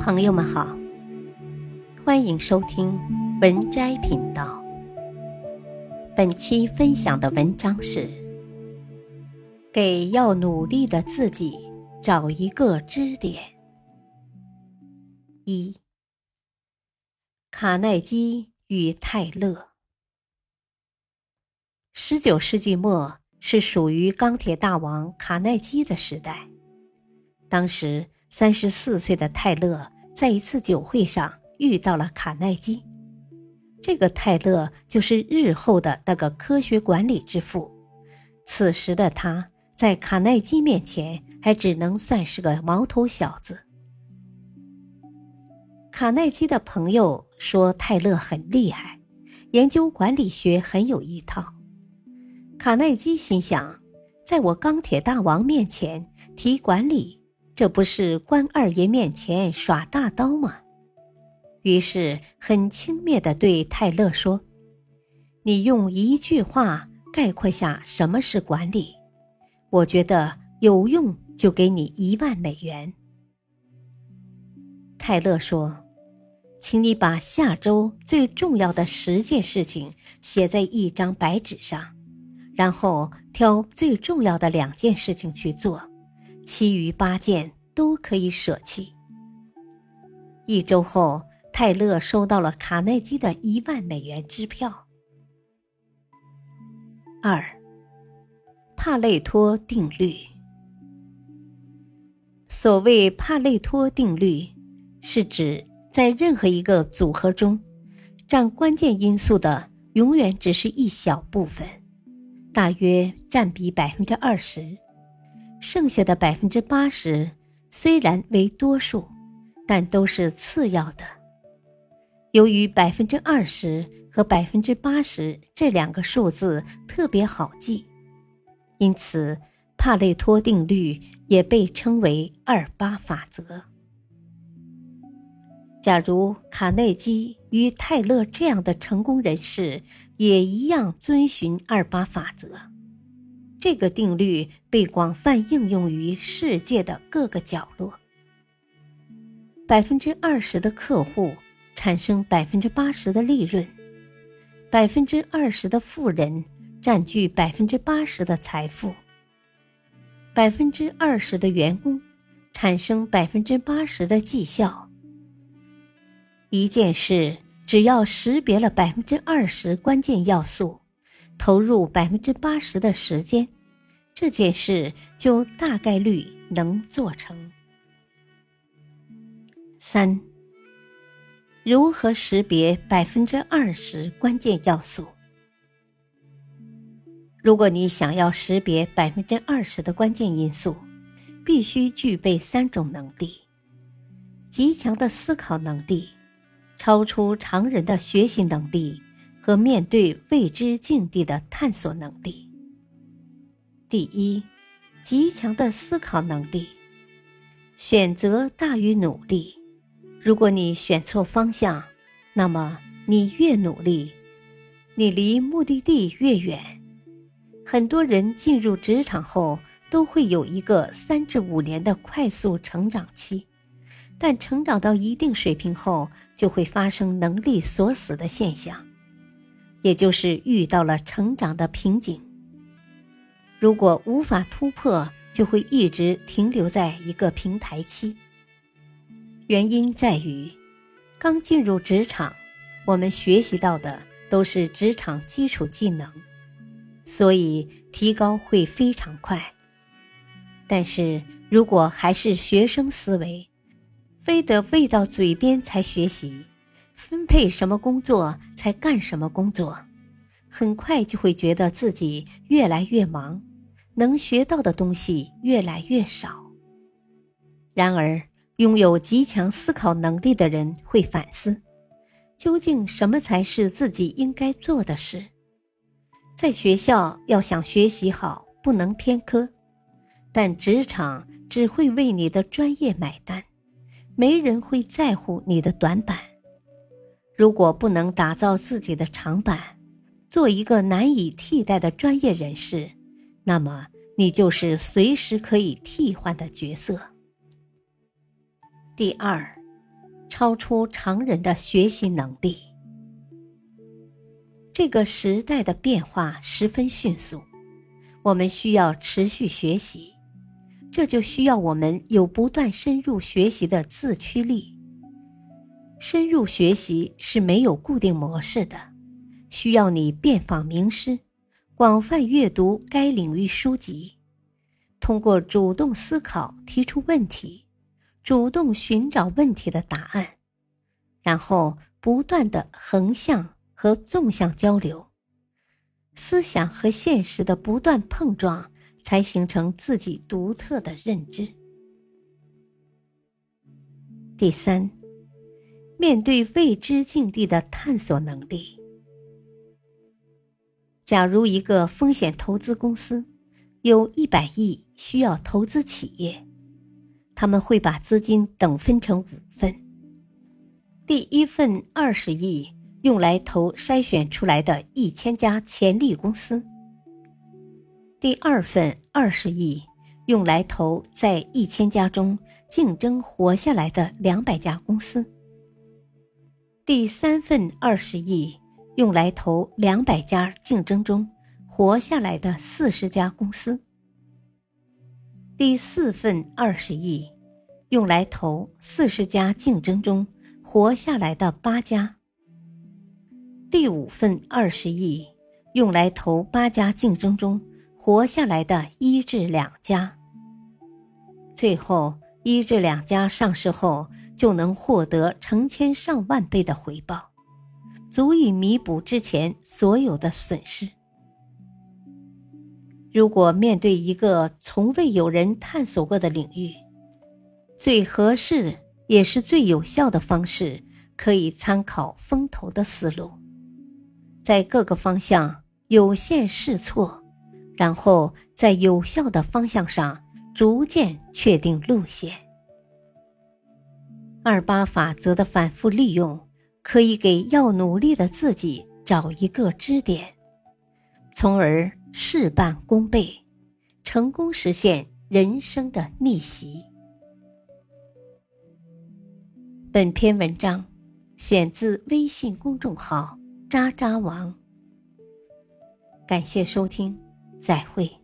朋友们好，欢迎收听文摘频道。本期分享的文章是：给要努力的自己找一个支点。一，卡耐基与泰勒。十九世纪末是属于钢铁大王卡耐基的时代，当时。三十四岁的泰勒在一次酒会上遇到了卡耐基，这个泰勒就是日后的那个科学管理之父。此时的他在卡耐基面前还只能算是个毛头小子。卡耐基的朋友说泰勒很厉害，研究管理学很有一套。卡耐基心想，在我钢铁大王面前提管理。这不是关二爷面前耍大刀吗？于是很轻蔑地对泰勒说：“你用一句话概括下什么是管理，我觉得有用就给你一万美元。”泰勒说：“请你把下周最重要的十件事情写在一张白纸上，然后挑最重要的两件事情去做。”其余八件都可以舍弃。一周后，泰勒收到了卡耐基的一万美元支票。二，帕累托定律。所谓帕累托定律，是指在任何一个组合中，占关键因素的永远只是一小部分，大约占比百分之二十。剩下的百分之八十虽然为多数，但都是次要的。由于百分之二十和百分之八十这两个数字特别好记，因此帕累托定律也被称为二八法则。假如卡内基与泰勒这样的成功人士也一样遵循二八法则。这个定律被广泛应用于世界的各个角落。百分之二十的客户产生百分之八十的利润，百分之二十的富人占据百分之八十的财富，百分之二十的员工产生百分之八十的绩效。一件事只要识别了百分之二十关键要素。投入百分之八十的时间，这件事就大概率能做成。三、如何识别百分之二十关键要素？如果你想要识别百分之二十的关键因素，必须具备三种能力：极强的思考能力，超出常人的学习能力。和面对未知境地的探索能力。第一，极强的思考能力。选择大于努力。如果你选错方向，那么你越努力，你离目的地越远。很多人进入职场后都会有一个三至五年的快速成长期，但成长到一定水平后，就会发生能力锁死的现象。也就是遇到了成长的瓶颈。如果无法突破，就会一直停留在一个平台期。原因在于，刚进入职场，我们学习到的都是职场基础技能，所以提高会非常快。但是如果还是学生思维，非得喂到嘴边才学习。分配什么工作才干什么工作，很快就会觉得自己越来越忙，能学到的东西越来越少。然而，拥有极强思考能力的人会反思，究竟什么才是自己应该做的事。在学校要想学习好，不能偏科，但职场只会为你的专业买单，没人会在乎你的短板。如果不能打造自己的长板，做一个难以替代的专业人士，那么你就是随时可以替换的角色。第二，超出常人的学习能力。这个时代的变化十分迅速，我们需要持续学习，这就需要我们有不断深入学习的自驱力。深入学习是没有固定模式的，需要你遍访名师，广泛阅读该领域书籍，通过主动思考提出问题，主动寻找问题的答案，然后不断的横向和纵向交流，思想和现实的不断碰撞，才形成自己独特的认知。第三。面对未知境地的探索能力。假如一个风险投资公司有一百亿需要投资企业，他们会把资金等分成五份。第一份二十亿用来投筛选出来的一千家潜力公司。第二份二十亿用来投在一千家中竞争活下来的两百家公司。第三份二十亿用来投两百家竞争中活下来的四十家公司。第四份二十亿用来投四十家竞争中活下来的八家。第五份二十亿用来投八家竞争中活下来的一至两家。最后一至两家上市后。就能获得成千上万倍的回报，足以弥补之前所有的损失。如果面对一个从未有人探索过的领域，最合适也是最有效的方式，可以参考风投的思路，在各个方向有限试错，然后在有效的方向上逐渐确定路线。二八法则的反复利用，可以给要努力的自己找一个支点，从而事半功倍，成功实现人生的逆袭。本篇文章选自微信公众号“渣渣王”，感谢收听，再会。